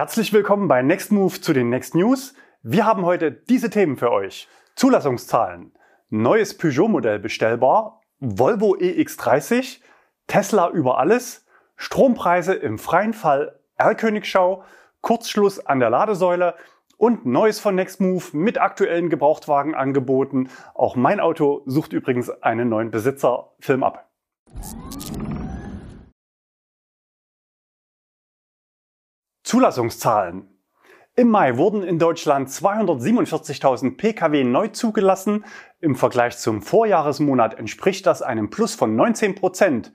Herzlich willkommen bei Next Move zu den Next News. Wir haben heute diese Themen für euch. Zulassungszahlen, neues Peugeot-Modell bestellbar, Volvo EX30, Tesla über alles, Strompreise im freien Fall R-Königschau, Kurzschluss an der Ladesäule und Neues von Nextmove mit aktuellen Gebrauchtwagenangeboten. Auch mein Auto sucht übrigens einen neuen Besitzer. Film ab. Zulassungszahlen. Im Mai wurden in Deutschland 247.000 Pkw neu zugelassen. Im Vergleich zum Vorjahresmonat entspricht das einem Plus von 19 Prozent.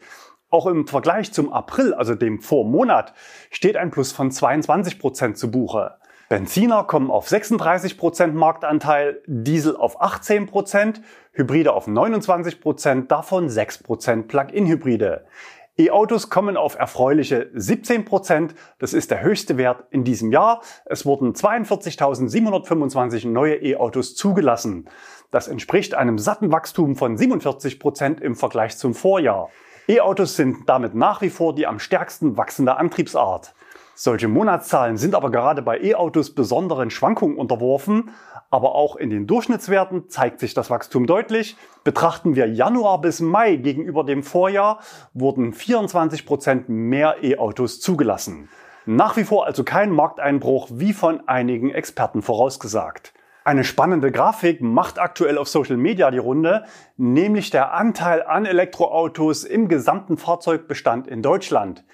Auch im Vergleich zum April, also dem Vormonat, steht ein Plus von 22 Prozent zu Buche. Benziner kommen auf 36 Prozent Marktanteil, Diesel auf 18 Prozent, Hybride auf 29 Prozent, davon 6 Prozent Plug-in-Hybride. E-Autos kommen auf erfreuliche 17 Prozent. Das ist der höchste Wert in diesem Jahr. Es wurden 42.725 neue E-Autos zugelassen. Das entspricht einem satten Wachstum von 47 Prozent im Vergleich zum Vorjahr. E-Autos sind damit nach wie vor die am stärksten wachsende Antriebsart. Solche Monatszahlen sind aber gerade bei E-Autos besonderen Schwankungen unterworfen, aber auch in den Durchschnittswerten zeigt sich das Wachstum deutlich. Betrachten wir Januar bis Mai gegenüber dem Vorjahr, wurden 24 Prozent mehr E-Autos zugelassen. Nach wie vor also kein Markteinbruch, wie von einigen Experten vorausgesagt. Eine spannende Grafik macht aktuell auf Social Media die Runde, nämlich der Anteil an Elektroautos im gesamten Fahrzeugbestand in Deutschland.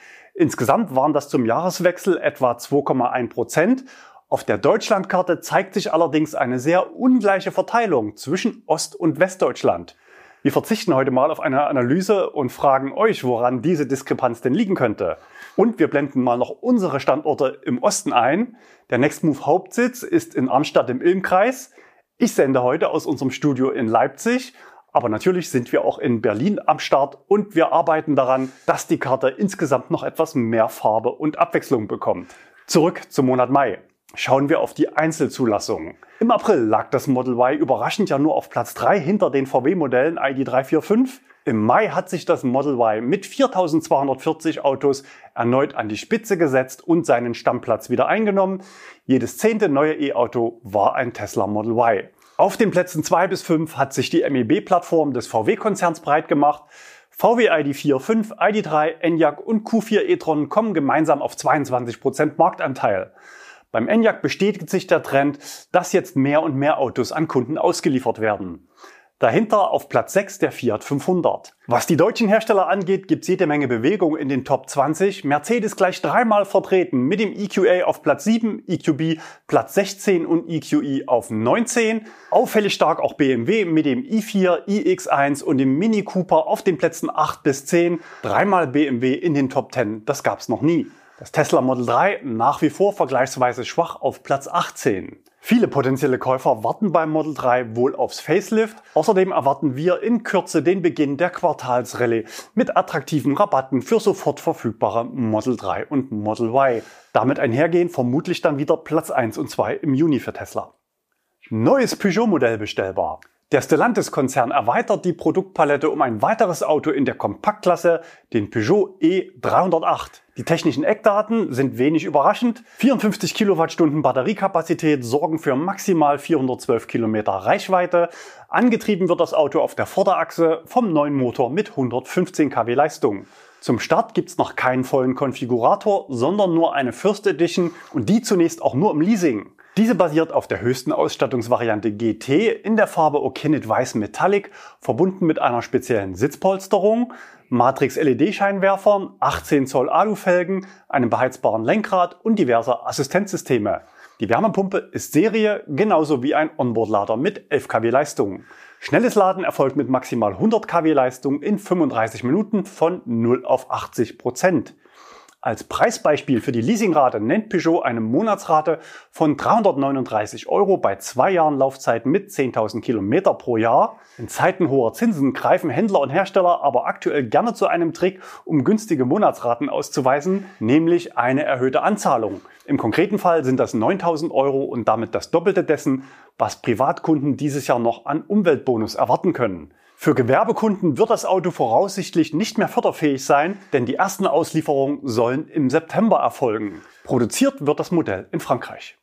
Insgesamt waren das zum Jahreswechsel etwa 2,1 Prozent auf der Deutschlandkarte zeigt sich allerdings eine sehr ungleiche Verteilung zwischen Ost- und Westdeutschland. Wir verzichten heute mal auf eine Analyse und fragen euch, woran diese Diskrepanz denn liegen könnte. Und wir blenden mal noch unsere Standorte im Osten ein. Der Nextmove Hauptsitz ist in Arnstadt im Ilmkreis. Ich sende heute aus unserem Studio in Leipzig. Aber natürlich sind wir auch in Berlin am Start und wir arbeiten daran, dass die Karte insgesamt noch etwas mehr Farbe und Abwechslung bekommt. Zurück zum Monat Mai. Schauen wir auf die Einzelzulassungen. Im April lag das Model Y überraschend ja nur auf Platz 3 hinter den VW-Modellen ID345. Im Mai hat sich das Model Y mit 4240 Autos erneut an die Spitze gesetzt und seinen Stammplatz wieder eingenommen. Jedes zehnte neue E-Auto war ein Tesla Model Y. Auf den Plätzen 2 bis 5 hat sich die MEB-Plattform des VW-Konzerns breit gemacht. VW ID4, 5, ID3, Enyaq und Q4 e-tron kommen gemeinsam auf 22% Marktanteil. Beim Enyaq bestätigt sich der Trend, dass jetzt mehr und mehr Autos an Kunden ausgeliefert werden. Dahinter auf Platz 6 der Fiat 500. Was die deutschen Hersteller angeht, gibt es jede Menge Bewegung in den Top 20. Mercedes gleich dreimal vertreten mit dem EQA auf Platz 7, EQB Platz 16 und EQE auf 19. Auffällig stark auch BMW mit dem i4, iX1 und dem Mini Cooper auf den Plätzen 8 bis 10. Dreimal BMW in den Top 10, das gab's noch nie. Das Tesla Model 3 nach wie vor vergleichsweise schwach auf Platz 18. Viele potenzielle Käufer warten beim Model 3 wohl aufs Facelift. Außerdem erwarten wir in Kürze den Beginn der Quartalsrallye mit attraktiven Rabatten für sofort verfügbare Model 3 und Model Y. Damit einhergehen vermutlich dann wieder Platz 1 und 2 im Juni für Tesla. Neues Peugeot-Modell bestellbar. Der Stellantis-Konzern erweitert die Produktpalette um ein weiteres Auto in der Kompaktklasse, den Peugeot E308. Die technischen Eckdaten sind wenig überraschend. 54 Kilowattstunden Batteriekapazität sorgen für maximal 412 Kilometer Reichweite. Angetrieben wird das Auto auf der Vorderachse vom neuen Motor mit 115 kW Leistung. Zum Start gibt's noch keinen vollen Konfigurator, sondern nur eine First Edition und die zunächst auch nur im Leasing. Diese basiert auf der höchsten Ausstattungsvariante GT in der Farbe Okinit Weiß Metallic, verbunden mit einer speziellen Sitzpolsterung, Matrix LED-Scheinwerfern, 18 Zoll Alufelgen, einem beheizbaren Lenkrad und diverse Assistenzsysteme. Die Wärmepumpe ist Serie, genauso wie ein Onboard-Lader mit 11 kW Leistung. Schnelles Laden erfolgt mit maximal 100 kW Leistung in 35 Minuten von 0 auf 80 Prozent. Als Preisbeispiel für die Leasingrate nennt Peugeot eine Monatsrate von 339 Euro bei zwei Jahren Laufzeit mit 10.000 Kilometer pro Jahr. In Zeiten hoher Zinsen greifen Händler und Hersteller aber aktuell gerne zu einem Trick, um günstige Monatsraten auszuweisen, nämlich eine erhöhte Anzahlung. Im konkreten Fall sind das 9.000 Euro und damit das Doppelte dessen, was Privatkunden dieses Jahr noch an Umweltbonus erwarten können. Für Gewerbekunden wird das Auto voraussichtlich nicht mehr förderfähig sein, denn die ersten Auslieferungen sollen im September erfolgen. Produziert wird das Modell in Frankreich.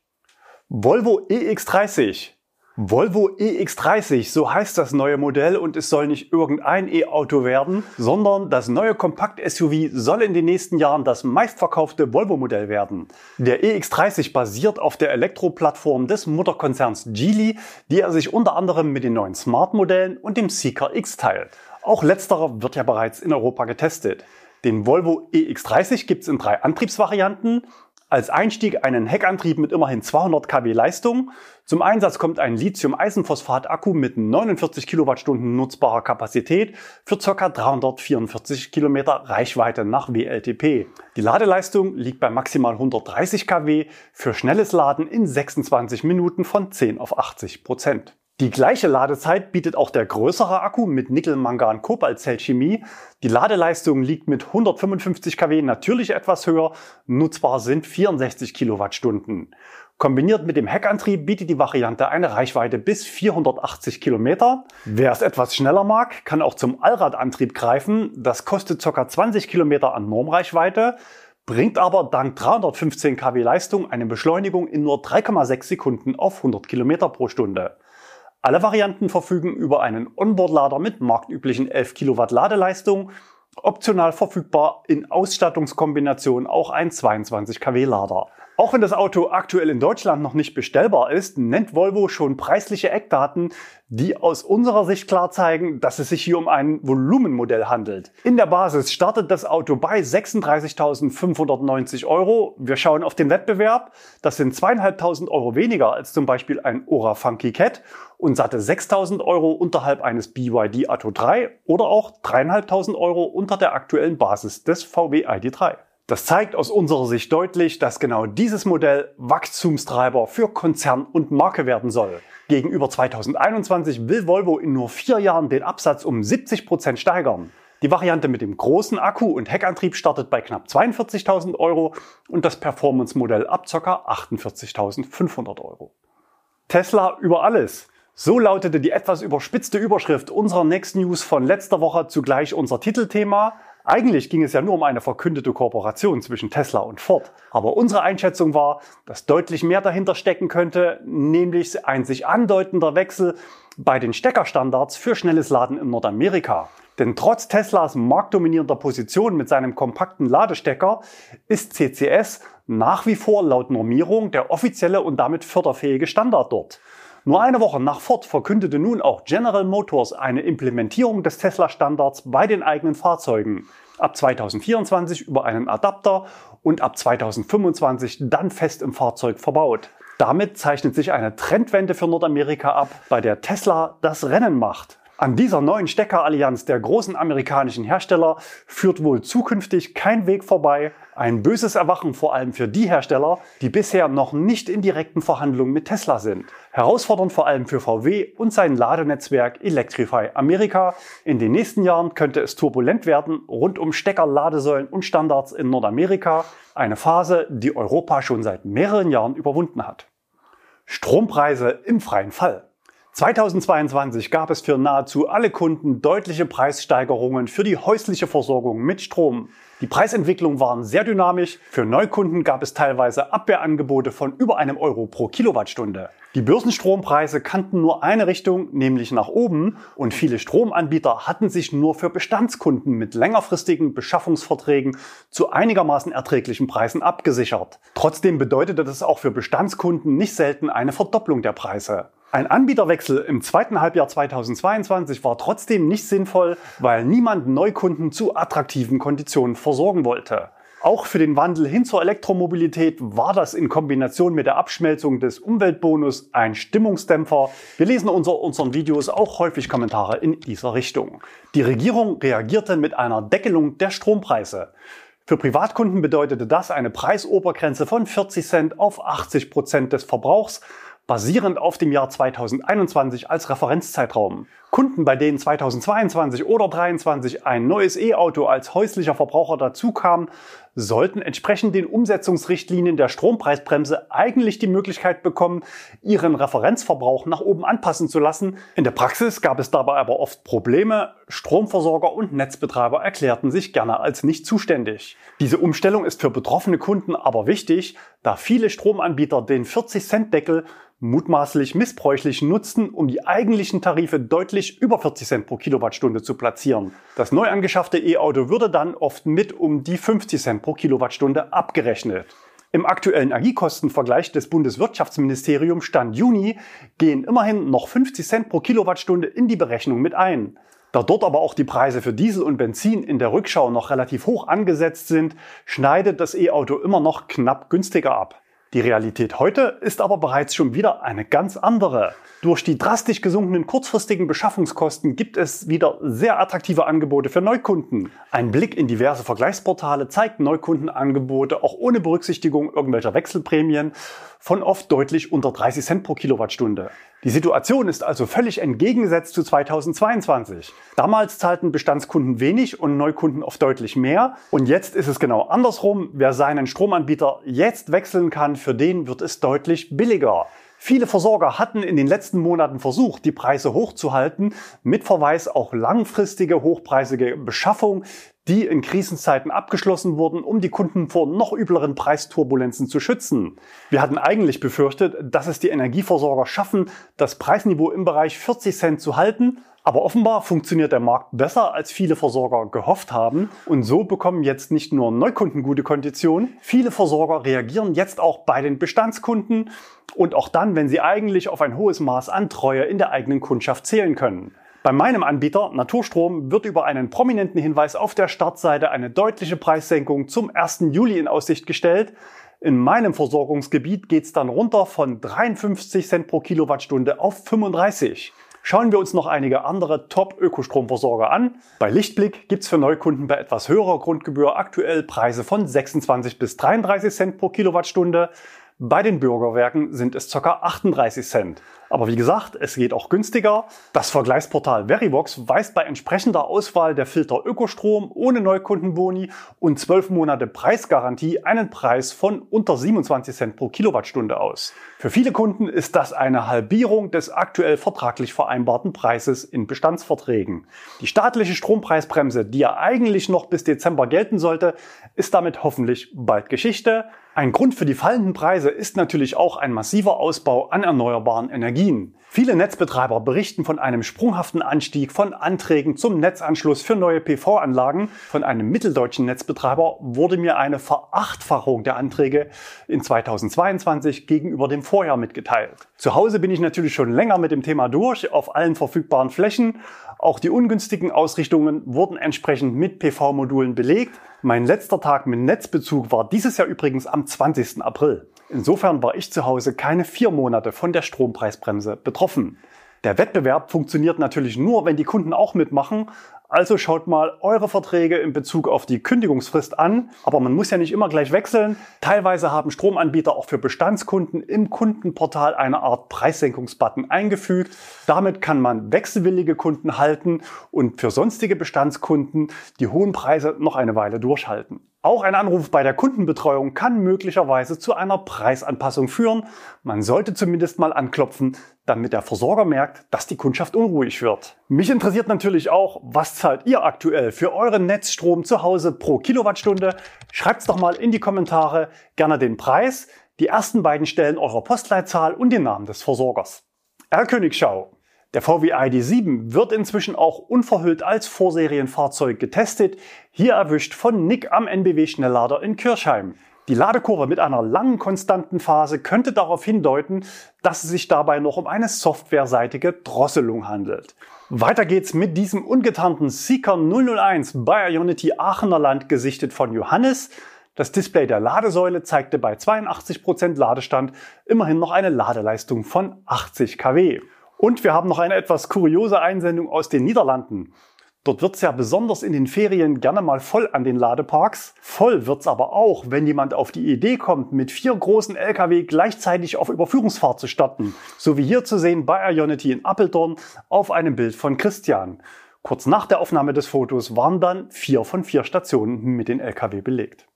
Volvo EX30 Volvo EX30, so heißt das neue Modell und es soll nicht irgendein E-Auto werden, sondern das neue Kompakt-SUV soll in den nächsten Jahren das meistverkaufte Volvo-Modell werden. Der EX30 basiert auf der Elektroplattform des Mutterkonzerns Geely, die er sich unter anderem mit den neuen Smart-Modellen und dem Seeker X teilt. Auch letzterer wird ja bereits in Europa getestet. Den Volvo EX30 gibt es in drei Antriebsvarianten. Als Einstieg einen Heckantrieb mit immerhin 200 kW Leistung. Zum Einsatz kommt ein Lithium-Eisenphosphat-Akku mit 49 Kilowattstunden nutzbarer Kapazität für ca. 344 Kilometer Reichweite nach WLTP. Die Ladeleistung liegt bei maximal 130 kW für schnelles Laden in 26 Minuten von 10 auf 80 Prozent. Die gleiche Ladezeit bietet auch der größere Akku mit Nickel-Mangan-Kobalt-Zellchemie. Die Ladeleistung liegt mit 155 kW natürlich etwas höher, nutzbar sind 64 Kilowattstunden. Kombiniert mit dem Heckantrieb bietet die Variante eine Reichweite bis 480 Kilometer. Wer es etwas schneller mag, kann auch zum Allradantrieb greifen. Das kostet ca. 20 Kilometer an Normreichweite, bringt aber dank 315 kW Leistung eine Beschleunigung in nur 3,6 Sekunden auf 100 Kilometer pro Stunde. Alle Varianten verfügen über einen Onboard-Lader mit marktüblichen 11 Kilowatt Ladeleistung. Optional verfügbar in Ausstattungskombination auch ein 22 kW Lader. Auch wenn das Auto aktuell in Deutschland noch nicht bestellbar ist, nennt Volvo schon preisliche Eckdaten, die aus unserer Sicht klar zeigen, dass es sich hier um ein Volumenmodell handelt. In der Basis startet das Auto bei 36.590 Euro. Wir schauen auf den Wettbewerb. Das sind zweieinhalbtausend Euro weniger als zum Beispiel ein Ora Funky Cat und satte 6.000 Euro unterhalb eines BYD Atto 3 oder auch dreieinhalbtausend Euro unter der aktuellen Basis des VW ID3. Das zeigt aus unserer Sicht deutlich, dass genau dieses Modell Wachstumstreiber für Konzern und Marke werden soll. Gegenüber 2021 will Volvo in nur vier Jahren den Absatz um 70 Prozent steigern. Die Variante mit dem großen Akku und Heckantrieb startet bei knapp 42.000 Euro und das Performance-Modell ab ca. 48.500 Euro. Tesla über alles. So lautete die etwas überspitzte Überschrift unserer Next News von letzter Woche zugleich unser Titelthema. Eigentlich ging es ja nur um eine verkündete Kooperation zwischen Tesla und Ford. Aber unsere Einschätzung war, dass deutlich mehr dahinter stecken könnte, nämlich ein sich andeutender Wechsel bei den Steckerstandards für schnelles Laden in Nordamerika. Denn trotz Teslas marktdominierender Position mit seinem kompakten Ladestecker ist CCS nach wie vor laut Normierung der offizielle und damit förderfähige Standard dort. Nur eine Woche nach Ford verkündete nun auch General Motors eine Implementierung des Tesla-Standards bei den eigenen Fahrzeugen. Ab 2024 über einen Adapter und ab 2025 dann fest im Fahrzeug verbaut. Damit zeichnet sich eine Trendwende für Nordamerika ab, bei der Tesla das Rennen macht. An dieser neuen Steckerallianz der großen amerikanischen Hersteller führt wohl zukünftig kein Weg vorbei. Ein böses Erwachen vor allem für die Hersteller, die bisher noch nicht in direkten Verhandlungen mit Tesla sind. Herausfordernd vor allem für VW und sein Ladenetzwerk Electrify Amerika. In den nächsten Jahren könnte es turbulent werden rund um Stecker, Ladesäulen und Standards in Nordamerika. Eine Phase, die Europa schon seit mehreren Jahren überwunden hat. Strompreise im freien Fall. 2022 gab es für nahezu alle Kunden deutliche Preissteigerungen für die häusliche Versorgung mit Strom. Die Preisentwicklungen waren sehr dynamisch. Für Neukunden gab es teilweise Abwehrangebote von über einem Euro pro Kilowattstunde. Die Börsenstrompreise kannten nur eine Richtung, nämlich nach oben, und viele Stromanbieter hatten sich nur für Bestandskunden mit längerfristigen Beschaffungsverträgen zu einigermaßen erträglichen Preisen abgesichert. Trotzdem bedeutete das auch für Bestandskunden nicht selten eine Verdopplung der Preise. Ein Anbieterwechsel im zweiten Halbjahr 2022 war trotzdem nicht sinnvoll, weil niemand Neukunden zu attraktiven Konditionen versorgen wollte. Auch für den Wandel hin zur Elektromobilität war das in Kombination mit der Abschmelzung des Umweltbonus ein Stimmungsdämpfer. Wir lesen unter unseren Videos auch häufig Kommentare in dieser Richtung. Die Regierung reagierte mit einer Deckelung der Strompreise. Für Privatkunden bedeutete das eine Preisobergrenze von 40 Cent auf 80 Prozent des Verbrauchs basierend auf dem Jahr 2021 als Referenzzeitraum. Kunden, bei denen 2022 oder 2023 ein neues E-Auto als häuslicher Verbraucher dazukam, sollten entsprechend den Umsetzungsrichtlinien der Strompreisbremse eigentlich die Möglichkeit bekommen, ihren Referenzverbrauch nach oben anpassen zu lassen. In der Praxis gab es dabei aber oft Probleme. Stromversorger und Netzbetreiber erklärten sich gerne als nicht zuständig. Diese Umstellung ist für betroffene Kunden aber wichtig, da viele Stromanbieter den 40-Cent-Deckel mutmaßlich missbräuchlich nutzen, um die eigentlichen Tarife deutlich über 40 Cent pro Kilowattstunde zu platzieren. Das neu angeschaffte E-Auto würde dann oft mit um die 50 Cent pro Kilowattstunde abgerechnet. Im aktuellen Energiekostenvergleich des Bundeswirtschaftsministeriums Stand Juni gehen immerhin noch 50 Cent pro Kilowattstunde in die Berechnung mit ein. Da dort aber auch die Preise für Diesel und Benzin in der Rückschau noch relativ hoch angesetzt sind, schneidet das E-Auto immer noch knapp günstiger ab. Die Realität heute ist aber bereits schon wieder eine ganz andere. Durch die drastisch gesunkenen kurzfristigen Beschaffungskosten gibt es wieder sehr attraktive Angebote für Neukunden. Ein Blick in diverse Vergleichsportale zeigt Neukundenangebote auch ohne Berücksichtigung irgendwelcher Wechselprämien von oft deutlich unter 30 Cent pro Kilowattstunde. Die Situation ist also völlig entgegengesetzt zu 2022. Damals zahlten Bestandskunden wenig und Neukunden oft deutlich mehr. Und jetzt ist es genau andersrum. Wer seinen Stromanbieter jetzt wechseln kann, für den wird es deutlich billiger. Viele Versorger hatten in den letzten Monaten versucht, die Preise hochzuhalten, mit Verweis auch langfristige hochpreisige Beschaffung, die in Krisenzeiten abgeschlossen wurden, um die Kunden vor noch übleren Preisturbulenzen zu schützen. Wir hatten eigentlich befürchtet, dass es die Energieversorger schaffen, das Preisniveau im Bereich 40 Cent zu halten, aber offenbar funktioniert der Markt besser, als viele Versorger gehofft haben. Und so bekommen jetzt nicht nur Neukunden gute Konditionen, viele Versorger reagieren jetzt auch bei den Bestandskunden und auch dann, wenn sie eigentlich auf ein hohes Maß an Treue in der eigenen Kundschaft zählen können. Bei meinem Anbieter Naturstrom wird über einen prominenten Hinweis auf der Startseite eine deutliche Preissenkung zum 1. Juli in Aussicht gestellt. In meinem Versorgungsgebiet geht es dann runter von 53 Cent pro Kilowattstunde auf 35. Schauen wir uns noch einige andere Top-Ökostromversorger an. Bei Lichtblick gibt's für Neukunden bei etwas höherer Grundgebühr aktuell Preise von 26 bis 33 Cent pro Kilowattstunde. Bei den Bürgerwerken sind es ca. 38 Cent. Aber wie gesagt, es geht auch günstiger. Das Vergleichsportal Verivox weist bei entsprechender Auswahl der Filter Ökostrom ohne Neukundenboni und 12 Monate Preisgarantie einen Preis von unter 27 Cent pro Kilowattstunde aus. Für viele Kunden ist das eine Halbierung des aktuell vertraglich vereinbarten Preises in Bestandsverträgen. Die staatliche Strompreisbremse, die ja eigentlich noch bis Dezember gelten sollte, ist damit hoffentlich bald Geschichte. Ein Grund für die fallenden Preise ist natürlich auch ein massiver Ausbau an erneuerbaren Energien. Viele Netzbetreiber berichten von einem sprunghaften Anstieg von Anträgen zum Netzanschluss für neue PV-Anlagen. Von einem mitteldeutschen Netzbetreiber wurde mir eine Verachtfachung der Anträge in 2022 gegenüber dem Vorjahr mitgeteilt. Zu Hause bin ich natürlich schon länger mit dem Thema durch, auf allen verfügbaren Flächen. Auch die ungünstigen Ausrichtungen wurden entsprechend mit PV-Modulen belegt. Mein letzter Tag mit Netzbezug war dieses Jahr übrigens am 20. April. Insofern war ich zu Hause keine vier Monate von der Strompreisbremse betroffen. Der Wettbewerb funktioniert natürlich nur, wenn die Kunden auch mitmachen, also schaut mal eure Verträge in Bezug auf die Kündigungsfrist an. Aber man muss ja nicht immer gleich wechseln. Teilweise haben Stromanbieter auch für Bestandskunden im Kundenportal eine Art Preissenkungsbutton eingefügt. Damit kann man wechselwillige Kunden halten und für sonstige Bestandskunden die hohen Preise noch eine Weile durchhalten. Auch ein Anruf bei der Kundenbetreuung kann möglicherweise zu einer Preisanpassung führen. Man sollte zumindest mal anklopfen, damit der Versorger merkt, dass die Kundschaft unruhig wird. Mich interessiert natürlich auch, was zahlt ihr aktuell für euren Netzstrom zu Hause pro Kilowattstunde? Schreibt's doch mal in die Kommentare, gerne den Preis, die ersten beiden Stellen eurer Postleitzahl und den Namen des Versorgers. Herr Königschau. Der VW ID7 wird inzwischen auch unverhüllt als Vorserienfahrzeug getestet, hier erwischt von Nick am NBW Schnelllader in Kirchheim. Die Ladekurve mit einer langen konstanten Phase könnte darauf hindeuten, dass es sich dabei noch um eine softwareseitige Drosselung handelt. Weiter geht's mit diesem ungetarnten Seeker 001 bei Ionity Aachener Land gesichtet von Johannes. Das Display der Ladesäule zeigte bei 82% Ladestand immerhin noch eine Ladeleistung von 80 kW. Und wir haben noch eine etwas kuriose Einsendung aus den Niederlanden. Dort wird's ja besonders in den Ferien gerne mal voll an den Ladeparks. Voll wird's aber auch, wenn jemand auf die Idee kommt, mit vier großen Lkw gleichzeitig auf Überführungsfahrt zu starten. So wie hier zu sehen bei Ionity in Appeldorn auf einem Bild von Christian. Kurz nach der Aufnahme des Fotos waren dann vier von vier Stationen mit den Lkw belegt.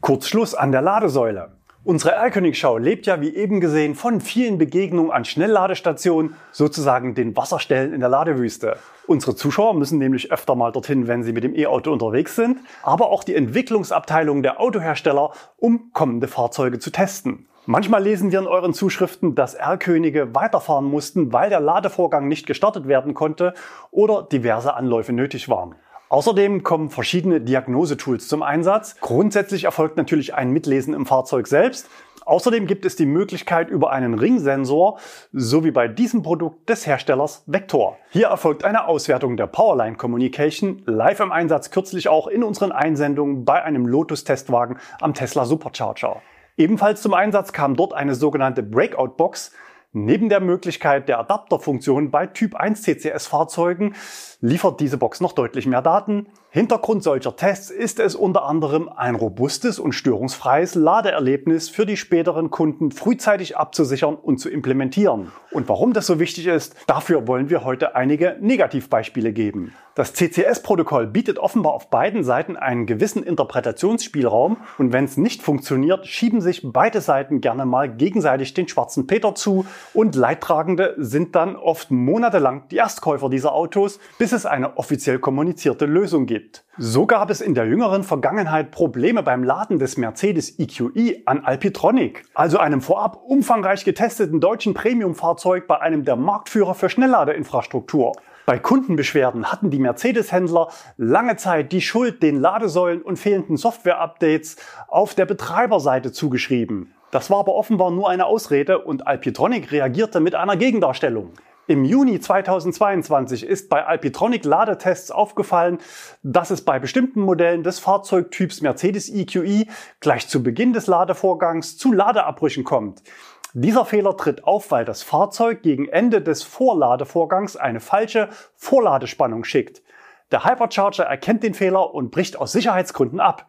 Kurzschluss an der Ladesäule. Unsere Erlkönigschau lebt ja, wie eben gesehen, von vielen Begegnungen an Schnellladestationen, sozusagen den Wasserstellen in der Ladewüste. Unsere Zuschauer müssen nämlich öfter mal dorthin, wenn sie mit dem E-Auto unterwegs sind, aber auch die Entwicklungsabteilung der Autohersteller, um kommende Fahrzeuge zu testen. Manchmal lesen wir in euren Zuschriften, dass R-Könige weiterfahren mussten, weil der Ladevorgang nicht gestartet werden konnte oder diverse Anläufe nötig waren. Außerdem kommen verschiedene Diagnosetools zum Einsatz. Grundsätzlich erfolgt natürlich ein Mitlesen im Fahrzeug selbst. Außerdem gibt es die Möglichkeit über einen Ringsensor, so wie bei diesem Produkt des Herstellers Vector. Hier erfolgt eine Auswertung der Powerline Communication, live im Einsatz kürzlich auch in unseren Einsendungen bei einem Lotus-Testwagen am Tesla Supercharger. Ebenfalls zum Einsatz kam dort eine sogenannte Breakout-Box, Neben der Möglichkeit der Adapterfunktion bei Typ 1 CCS Fahrzeugen liefert diese Box noch deutlich mehr Daten. Hintergrund solcher Tests ist es unter anderem ein robustes und störungsfreies Ladeerlebnis für die späteren Kunden frühzeitig abzusichern und zu implementieren. Und warum das so wichtig ist, dafür wollen wir heute einige Negativbeispiele geben. Das CCS-Protokoll bietet offenbar auf beiden Seiten einen gewissen Interpretationsspielraum und wenn es nicht funktioniert, schieben sich beide Seiten gerne mal gegenseitig den schwarzen Peter zu und Leidtragende sind dann oft monatelang die Erstkäufer dieser Autos, bis es eine offiziell kommunizierte Lösung gibt. So gab es in der jüngeren Vergangenheit Probleme beim Laden des Mercedes EQE an Alpitronic, also einem vorab umfangreich getesteten deutschen Premiumfahrzeug bei einem der Marktführer für Schnellladeinfrastruktur. Bei Kundenbeschwerden hatten die Mercedes-Händler lange Zeit die Schuld den Ladesäulen und fehlenden Software-Updates auf der Betreiberseite zugeschrieben. Das war aber offenbar nur eine Ausrede und Alpitronic reagierte mit einer Gegendarstellung. Im Juni 2022 ist bei Alpitronic Ladetests aufgefallen, dass es bei bestimmten Modellen des Fahrzeugtyps Mercedes EQE gleich zu Beginn des Ladevorgangs zu Ladeabbrüchen kommt. Dieser Fehler tritt auf, weil das Fahrzeug gegen Ende des Vorladevorgangs eine falsche Vorladespannung schickt. Der Hypercharger erkennt den Fehler und bricht aus Sicherheitsgründen ab.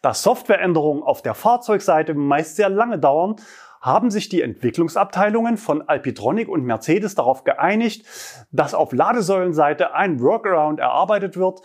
Da Softwareänderungen auf der Fahrzeugseite meist sehr lange dauern, haben sich die Entwicklungsabteilungen von Alpitronic und Mercedes darauf geeinigt, dass auf Ladesäulenseite ein Workaround erarbeitet wird.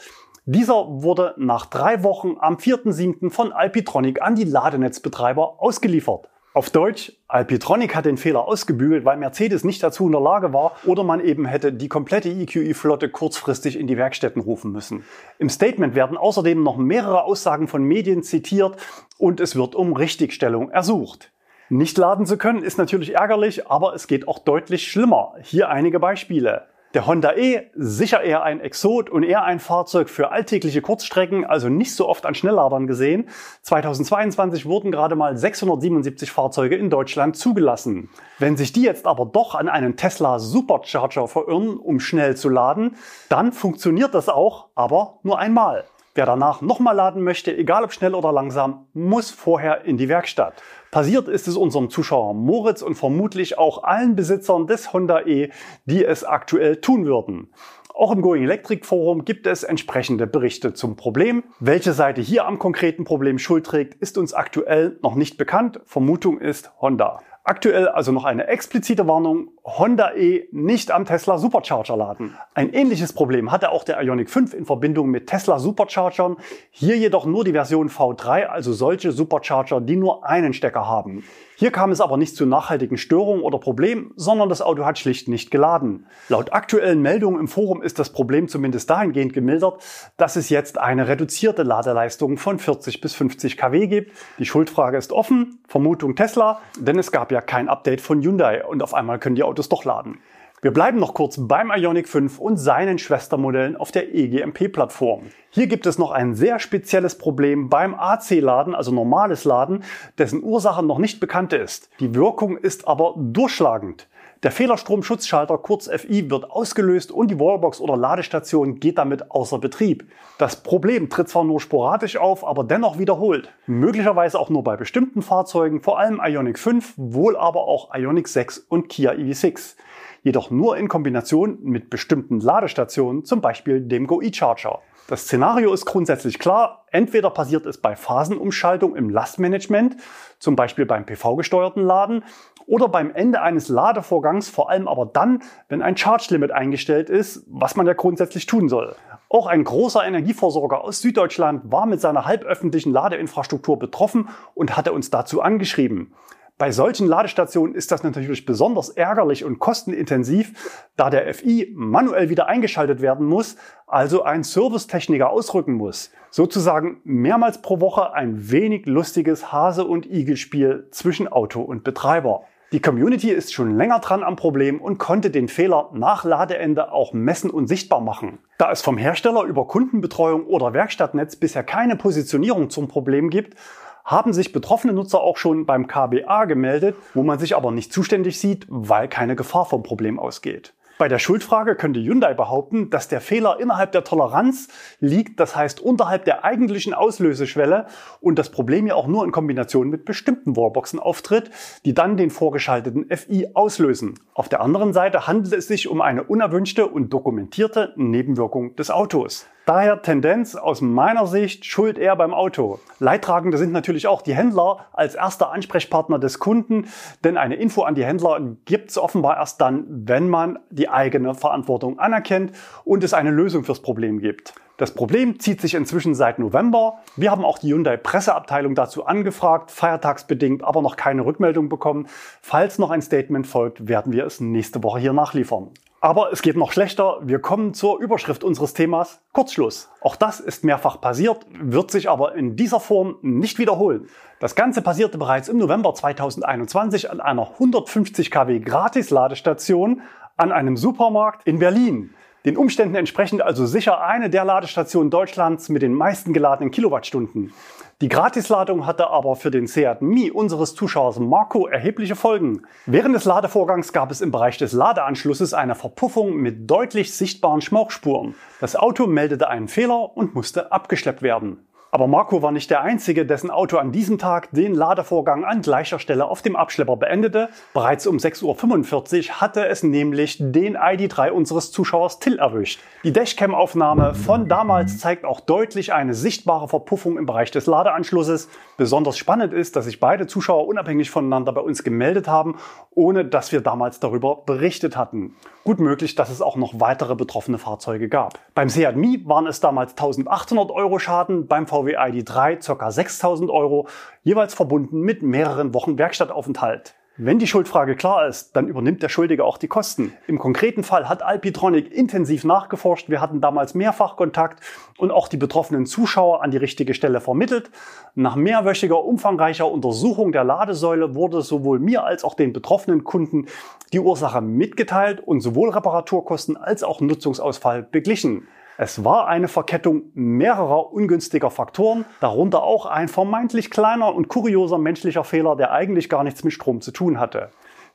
Dieser wurde nach drei Wochen am 4.7. von Alpitronic an die Ladenetzbetreiber ausgeliefert. Auf Deutsch, Alpitronic hat den Fehler ausgebügelt, weil Mercedes nicht dazu in der Lage war oder man eben hätte die komplette EQE-Flotte kurzfristig in die Werkstätten rufen müssen. Im Statement werden außerdem noch mehrere Aussagen von Medien zitiert und es wird um Richtigstellung ersucht. Nicht laden zu können ist natürlich ärgerlich, aber es geht auch deutlich schlimmer. Hier einige Beispiele. Der Honda E, sicher eher ein Exot und eher ein Fahrzeug für alltägliche Kurzstrecken, also nicht so oft an Schnellladern gesehen. 2022 wurden gerade mal 677 Fahrzeuge in Deutschland zugelassen. Wenn sich die jetzt aber doch an einen Tesla Supercharger verirren, um schnell zu laden, dann funktioniert das auch, aber nur einmal. Wer danach nochmal laden möchte, egal ob schnell oder langsam, muss vorher in die Werkstatt. Passiert ist es unserem Zuschauer Moritz und vermutlich auch allen Besitzern des Honda E, die es aktuell tun würden. Auch im Going Electric Forum gibt es entsprechende Berichte zum Problem. Welche Seite hier am konkreten Problem Schuld trägt, ist uns aktuell noch nicht bekannt. Vermutung ist Honda. Aktuell also noch eine explizite Warnung, Honda E nicht am Tesla Supercharger laden. Ein ähnliches Problem hatte auch der Ioniq 5 in Verbindung mit Tesla Superchargern, hier jedoch nur die Version V3, also solche Supercharger, die nur einen Stecker haben. Hier kam es aber nicht zu nachhaltigen Störungen oder Problemen, sondern das Auto hat schlicht nicht geladen. Laut aktuellen Meldungen im Forum ist das Problem zumindest dahingehend gemildert, dass es jetzt eine reduzierte Ladeleistung von 40 bis 50 kW gibt. Die Schuldfrage ist offen, Vermutung Tesla, denn es gab ja kein Update von Hyundai und auf einmal können die Autos doch laden. Wir bleiben noch kurz beim Ioniq 5 und seinen Schwestermodellen auf der EGMP-Plattform. Hier gibt es noch ein sehr spezielles Problem beim AC-Laden, also normales Laden, dessen Ursache noch nicht bekannt ist. Die Wirkung ist aber durchschlagend. Der Fehlerstromschutzschalter kurz FI wird ausgelöst und die Wallbox oder Ladestation geht damit außer Betrieb. Das Problem tritt zwar nur sporadisch auf, aber dennoch wiederholt. Möglicherweise auch nur bei bestimmten Fahrzeugen, vor allem Ioniq 5, wohl aber auch Ioniq 6 und Kia EV6. jedoch nur in Kombination mit bestimmten Ladestationen, zum Beispiel dem Go E-Charger. Das Szenario ist grundsätzlich klar. Entweder passiert es bei Phasenumschaltung im Lastmanagement, zum Beispiel beim PV-gesteuerten Laden, oder beim Ende eines Ladevorgangs, vor allem aber dann, wenn ein Charge Limit eingestellt ist, was man ja grundsätzlich tun soll. Auch ein großer Energieversorger aus Süddeutschland war mit seiner halböffentlichen Ladeinfrastruktur betroffen und hatte uns dazu angeschrieben. Bei solchen Ladestationen ist das natürlich besonders ärgerlich und kostenintensiv, da der FI manuell wieder eingeschaltet werden muss, also ein Servicetechniker ausrücken muss. Sozusagen mehrmals pro Woche ein wenig lustiges Hase- und Igel-Spiel zwischen Auto und Betreiber. Die Community ist schon länger dran am Problem und konnte den Fehler nach Ladeende auch messen und sichtbar machen. Da es vom Hersteller über Kundenbetreuung oder Werkstattnetz bisher keine Positionierung zum Problem gibt, haben sich betroffene Nutzer auch schon beim KBA gemeldet, wo man sich aber nicht zuständig sieht, weil keine Gefahr vom Problem ausgeht. Bei der Schuldfrage könnte Hyundai behaupten, dass der Fehler innerhalb der Toleranz liegt, das heißt unterhalb der eigentlichen Auslöseschwelle und das Problem ja auch nur in Kombination mit bestimmten Wallboxen auftritt, die dann den vorgeschalteten FI auslösen. Auf der anderen Seite handelt es sich um eine unerwünschte und dokumentierte Nebenwirkung des Autos. Daher Tendenz aus meiner Sicht Schuld eher beim Auto. Leidtragende sind natürlich auch die Händler als erster Ansprechpartner des Kunden, denn eine Info an die Händler gibt es offenbar erst dann, wenn man die eigene Verantwortung anerkennt und es eine Lösung fürs Problem gibt. Das Problem zieht sich inzwischen seit November. Wir haben auch die Hyundai Presseabteilung dazu angefragt, feiertagsbedingt, aber noch keine Rückmeldung bekommen. Falls noch ein Statement folgt, werden wir es nächste Woche hier nachliefern. Aber es geht noch schlechter. Wir kommen zur Überschrift unseres Themas Kurzschluss. Auch das ist mehrfach passiert, wird sich aber in dieser Form nicht wiederholen. Das Ganze passierte bereits im November 2021 an einer 150 kW Gratis-Ladestation an einem Supermarkt in Berlin. Den Umständen entsprechend also sicher eine der Ladestationen Deutschlands mit den meisten geladenen Kilowattstunden. Die Gratisladung hatte aber für den Seat Mi unseres Zuschauers Marco erhebliche Folgen. Während des Ladevorgangs gab es im Bereich des Ladeanschlusses eine Verpuffung mit deutlich sichtbaren Schmauchspuren. Das Auto meldete einen Fehler und musste abgeschleppt werden. Aber Marco war nicht der Einzige, dessen Auto an diesem Tag den Ladevorgang an gleicher Stelle auf dem Abschlepper beendete. Bereits um 6.45 Uhr hatte es nämlich den ID3 unseres Zuschauers Till erwischt. Die Dashcam-Aufnahme von damals zeigt auch deutlich eine sichtbare Verpuffung im Bereich des Ladeanschlusses. Besonders spannend ist, dass sich beide Zuschauer unabhängig voneinander bei uns gemeldet haben, ohne dass wir damals darüber berichtet hatten. Gut möglich, dass es auch noch weitere betroffene Fahrzeuge gab. Beim Seat Mi waren es damals 1800 Euro Schaden, beim VW ID3 ca. 6000 Euro, jeweils verbunden mit mehreren Wochen Werkstattaufenthalt. Wenn die Schuldfrage klar ist, dann übernimmt der Schuldige auch die Kosten. Im konkreten Fall hat Alpitronic intensiv nachgeforscht. Wir hatten damals mehrfach Kontakt und auch die betroffenen Zuschauer an die richtige Stelle vermittelt. Nach mehrwöchiger umfangreicher Untersuchung der Ladesäule wurde sowohl mir als auch den betroffenen Kunden die Ursache mitgeteilt und sowohl Reparaturkosten als auch Nutzungsausfall beglichen. Es war eine Verkettung mehrerer ungünstiger Faktoren, darunter auch ein vermeintlich kleiner und kurioser menschlicher Fehler, der eigentlich gar nichts mit Strom zu tun hatte.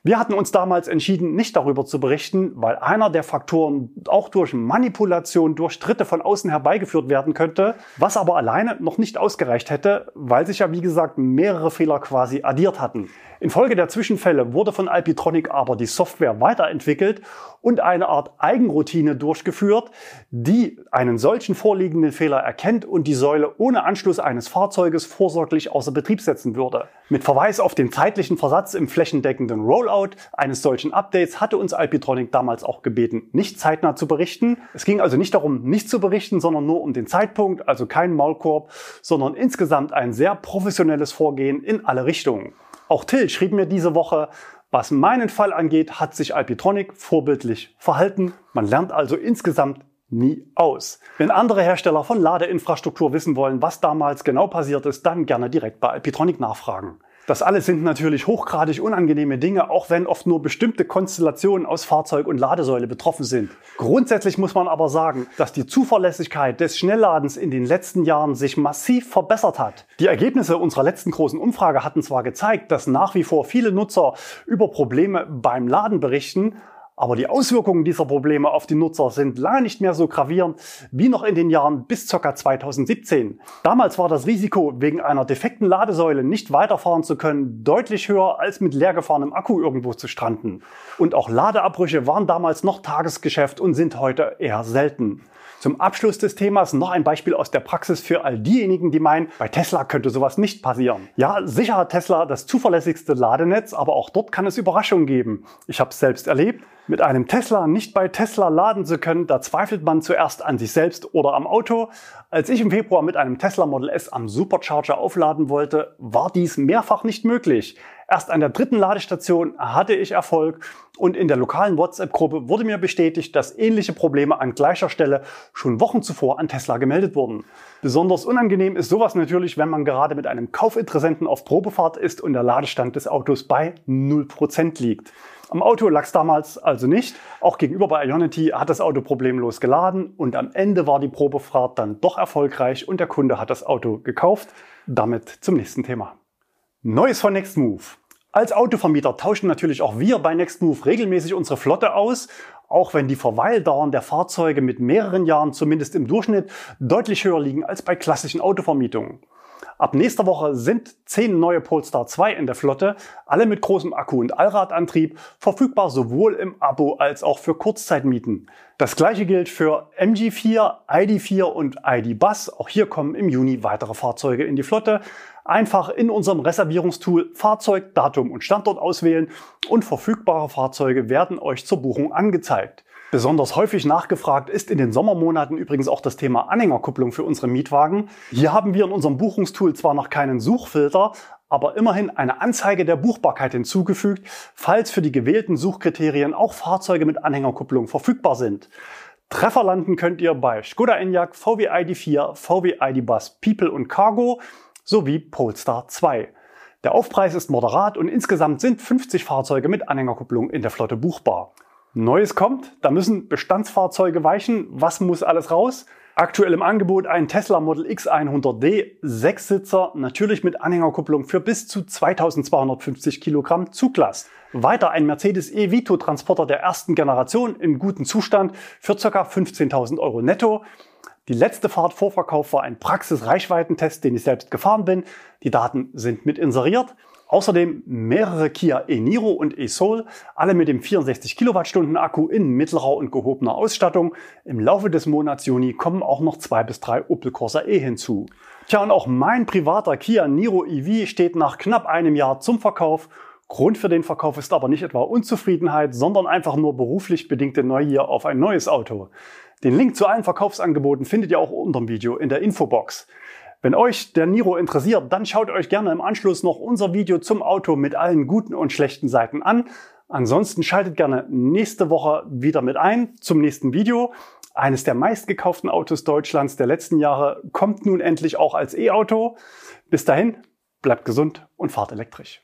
Wir hatten uns damals entschieden, nicht darüber zu berichten, weil einer der Faktoren auch durch Manipulation durch Dritte von außen herbeigeführt werden könnte, was aber alleine noch nicht ausgereicht hätte, weil sich ja wie gesagt mehrere Fehler quasi addiert hatten. Infolge der Zwischenfälle wurde von Alpitronic aber die Software weiterentwickelt und eine Art Eigenroutine durchgeführt, die einen solchen vorliegenden Fehler erkennt und die Säule ohne Anschluss eines Fahrzeuges vorsorglich außer Betrieb setzen würde. Mit Verweis auf den zeitlichen Versatz im flächendeckenden Rollout eines solchen Updates hatte uns Alpitronic damals auch gebeten, nicht zeitnah zu berichten. Es ging also nicht darum, nicht zu berichten, sondern nur um den Zeitpunkt, also kein Maulkorb, sondern insgesamt ein sehr professionelles Vorgehen in alle Richtungen. Auch Till schrieb mir diese Woche, was meinen Fall angeht, hat sich Alpitronic vorbildlich verhalten. Man lernt also insgesamt nie aus. Wenn andere Hersteller von Ladeinfrastruktur wissen wollen, was damals genau passiert ist, dann gerne direkt bei Alpitronic nachfragen. Das alles sind natürlich hochgradig unangenehme Dinge, auch wenn oft nur bestimmte Konstellationen aus Fahrzeug und Ladesäule betroffen sind. Grundsätzlich muss man aber sagen, dass die Zuverlässigkeit des Schnellladens in den letzten Jahren sich massiv verbessert hat. Die Ergebnisse unserer letzten großen Umfrage hatten zwar gezeigt, dass nach wie vor viele Nutzer über Probleme beim Laden berichten, Aber die Auswirkungen dieser Probleme auf die Nutzer sind lange nicht mehr so gravierend wie noch in den Jahren bis ca. 2017. Damals war das Risiko, wegen einer defekten Ladesäule nicht weiterfahren zu können, deutlich höher als mit leer gefahrenem Akku irgendwo zu stranden. Und auch Ladeabbrüche waren damals noch Tagesgeschäft und sind heute eher selten. Zum Abschluss des Themas noch ein Beispiel aus der Praxis für all diejenigen, die meinen, bei Tesla könnte sowas nicht passieren. Ja, sicher hat Tesla das zuverlässigste Ladenetz, aber auch dort kann es Überraschungen geben. Ich habe es selbst erlebt. Mit einem Tesla nicht bei Tesla laden zu können, da zweifelt man zuerst an sich selbst oder am Auto. Als ich im Februar mit einem Tesla Model S am Supercharger aufladen wollte, war dies mehrfach nicht möglich. Erst an der dritten Ladestation hatte ich Erfolg und in der lokalen WhatsApp-Gruppe wurde mir bestätigt, dass ähnliche Probleme an gleicher Stelle schon Wochen zuvor an Tesla gemeldet wurden. Besonders unangenehm ist sowas natürlich, wenn man gerade mit einem Kaufinteressenten auf Probefahrt ist und der Ladestand des Autos bei 0% liegt. Am Auto lag es damals also nicht. Auch gegenüber bei Ionity hat das Auto problemlos geladen und am Ende war die Probefahrt dann doch erfolgreich und der Kunde hat das Auto gekauft. Damit zum nächsten Thema. Neues von Nextmove. Als Autovermieter tauschen natürlich auch wir bei Nextmove regelmäßig unsere Flotte aus, auch wenn die Verweildauern der Fahrzeuge mit mehreren Jahren zumindest im Durchschnitt deutlich höher liegen als bei klassischen Autovermietungen. Ab nächster Woche sind zehn neue Polestar 2 in der Flotte, alle mit großem Akku und Allradantrieb, verfügbar sowohl im Abo als auch für Kurzzeitmieten. Das gleiche gilt für MG4, ID4 und ID Bus. Auch hier kommen im Juni weitere Fahrzeuge in die Flotte. Einfach in unserem Reservierungstool Fahrzeug, Datum und Standort auswählen und verfügbare Fahrzeuge werden euch zur Buchung angezeigt. Besonders häufig nachgefragt ist in den Sommermonaten übrigens auch das Thema Anhängerkupplung für unsere Mietwagen. Hier haben wir in unserem Buchungstool zwar noch keinen Suchfilter, aber immerhin eine Anzeige der Buchbarkeit hinzugefügt, falls für die gewählten Suchkriterien auch Fahrzeuge mit Anhängerkupplung verfügbar sind. Treffer landen könnt ihr bei Skoda Enyaq, VW ID4, VW ID Bus People und Cargo sowie Polestar 2. Der Aufpreis ist moderat und insgesamt sind 50 Fahrzeuge mit Anhängerkupplung in der Flotte buchbar. Neues kommt, da müssen Bestandsfahrzeuge weichen. Was muss alles raus? Aktuell im Angebot ein Tesla Model X 100D, Sechssitzer, natürlich mit Anhängerkupplung für bis zu 2250 Kilogramm Zuglast. Weiter ein Mercedes E-Vito Transporter der ersten Generation in gutem Zustand für ca. 15.000 Euro netto. Die letzte Fahrt vor Verkauf war ein Praxis-Reichweitentest, den ich selbst gefahren bin. Die Daten sind mit inseriert. Außerdem mehrere Kia e-Niro und e-Soul, alle mit dem 64 Kilowattstunden Akku in mittlerer und gehobener Ausstattung. Im Laufe des Monats Juni kommen auch noch zwei bis drei Opel Corsa E hinzu. Tja, und auch mein privater Kia Niro EV steht nach knapp einem Jahr zum Verkauf. Grund für den Verkauf ist aber nicht etwa Unzufriedenheit, sondern einfach nur beruflich bedingte Neugier auf ein neues Auto. Den Link zu allen Verkaufsangeboten findet ihr auch unter dem Video in der Infobox. Wenn euch der Niro interessiert, dann schaut euch gerne im Anschluss noch unser Video zum Auto mit allen guten und schlechten Seiten an. Ansonsten schaltet gerne nächste Woche wieder mit ein zum nächsten Video. Eines der meistgekauften Autos Deutschlands der letzten Jahre kommt nun endlich auch als E-Auto. Bis dahin, bleibt gesund und fahrt elektrisch.